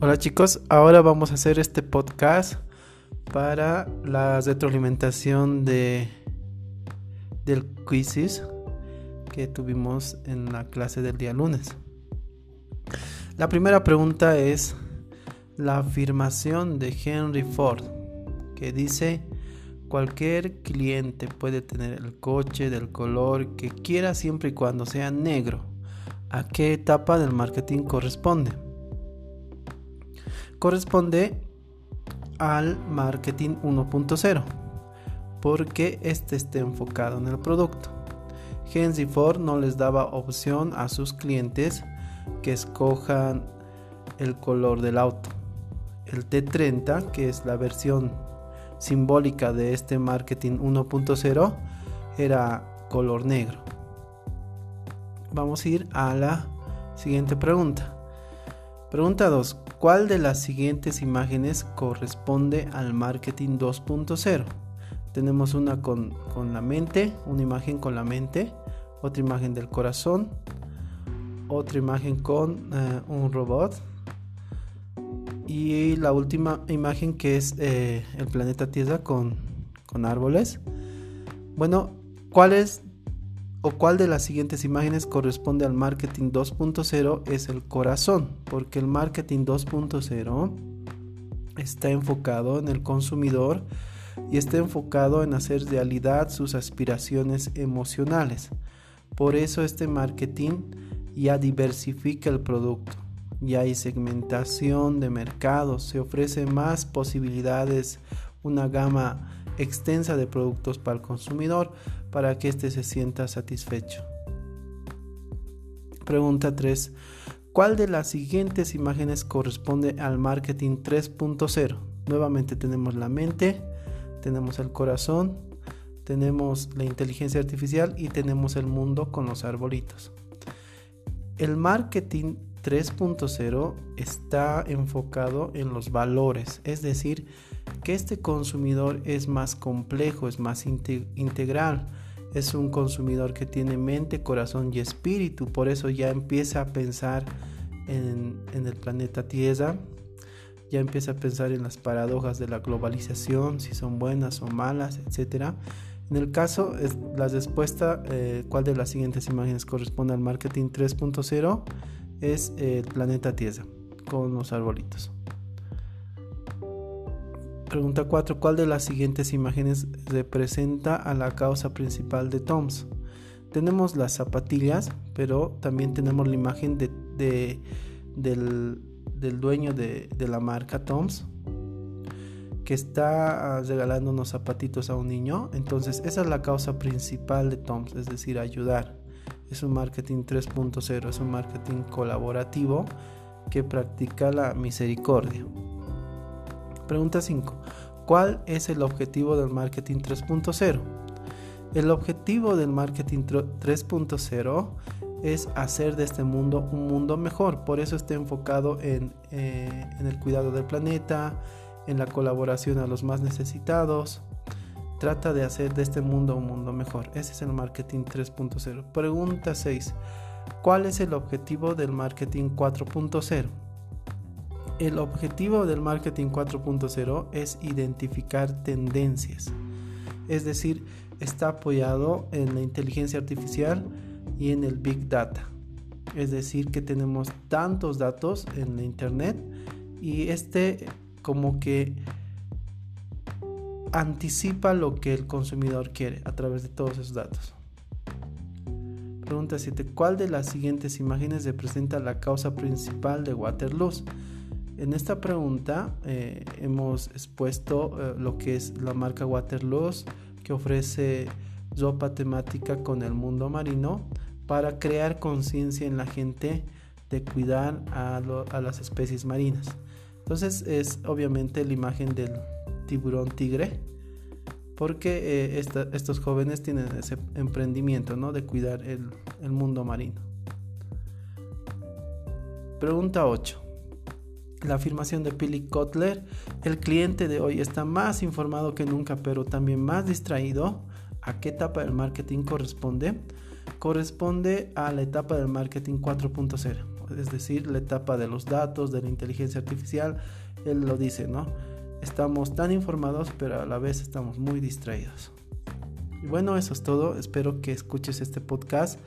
Hola chicos, ahora vamos a hacer este podcast para la retroalimentación de del quizzes que tuvimos en la clase del día lunes. La primera pregunta es la afirmación de Henry Ford que dice cualquier cliente puede tener el coche del color que quiera siempre y cuando sea negro. ¿A qué etapa del marketing corresponde? Corresponde al marketing 1.0 porque este está enfocado en el producto. Henry Ford no les daba opción a sus clientes que escojan el color del auto. El T30, que es la versión simbólica de este marketing 1.0, era color negro. Vamos a ir a la siguiente pregunta. Pregunta 2. ¿Cuál de las siguientes imágenes corresponde al marketing 2.0? Tenemos una con, la mente, una imagen con la mente, otra imagen del corazón, otra imagen con eh, un robot y la última imagen que es eh, el planeta Tierra con, con árboles. Bueno, ¿cuál es o cuál de las siguientes imágenes corresponde al marketing 2.0 es el corazón, porque el marketing 2.0 está enfocado en el consumidor y está enfocado en hacer realidad sus aspiraciones emocionales. Por eso este marketing ya diversifica el producto, ya hay segmentación de mercados, se ofrece más posibilidades, una gama extensa de productos para el consumidor para que éste se sienta satisfecho. Pregunta 3. ¿Cuál de las siguientes imágenes corresponde al marketing 3.0? Nuevamente tenemos la mente, tenemos el corazón, tenemos la inteligencia artificial y tenemos el mundo con los arbolitos. El marketing 3.0 está enfocado en los valores, es decir, que este consumidor es más complejo, es más integral. Es un consumidor que tiene mente, corazón y espíritu. Por eso ya empieza a pensar en, el planeta Tierra. Ya empieza a pensar en las paradojas de la globalización, si son buenas o malas, etc. En el caso, la respuesta, eh, ¿cuál de las siguientes imágenes corresponde al marketing 3.0? Es el planeta Tierra, con los arbolitos. Pregunta 4. ¿Cuál de las siguientes imágenes representa a la causa principal de Toms? Tenemos las zapatillas, pero también tenemos la imagen de, del, dueño de, la marca Toms que está ah, regalando unos zapatitos a un niño. Entonces esa es la causa principal de Toms, es decir, ayudar. Es un marketing 3.0, es un marketing colaborativo que practica la misericordia. Pregunta 5. ¿Cuál es el objetivo del marketing 3.0? El objetivo del marketing 3.0 es hacer de este mundo un mundo mejor. Por eso está enfocado en, eh, en, el cuidado del planeta, en la colaboración a los más necesitados. Trata de hacer de este mundo un mundo mejor. Ese es el marketing 3.0. Pregunta 6. ¿Cuál es el objetivo del marketing 4.0? El objetivo del marketing 4.0 es identificar tendencias, es decir, está apoyado en la inteligencia artificial y en el big data. Es decir, que tenemos tantos datos en la internet y este como que anticipa lo que el consumidor quiere a través de todos esos datos. Pregunta 7. ¿Cuál de las siguientes imágenes representa la causa principal de Waterloo? En esta pregunta eh, hemos expuesto eh, lo que es la marca Waterloo que ofrece ropa temática con el mundo marino para crear conciencia en la gente de cuidar a, las especies marinas. Entonces es obviamente la imagen del tiburón tigre porque eh, estos jóvenes tienen ese emprendimiento ¿no? de cuidar el, el mundo marino. Pregunta 8 la afirmación de Billy Kotler, el cliente de hoy está más informado que nunca, pero también más distraído. ¿A qué etapa del marketing corresponde? Corresponde a la etapa del marketing 4.0. Es decir, la etapa de los datos, de la inteligencia artificial, él lo dice, ¿no? Estamos tan informados, pero a la vez estamos muy distraídos. Y bueno, eso es todo. Espero que escuches este podcast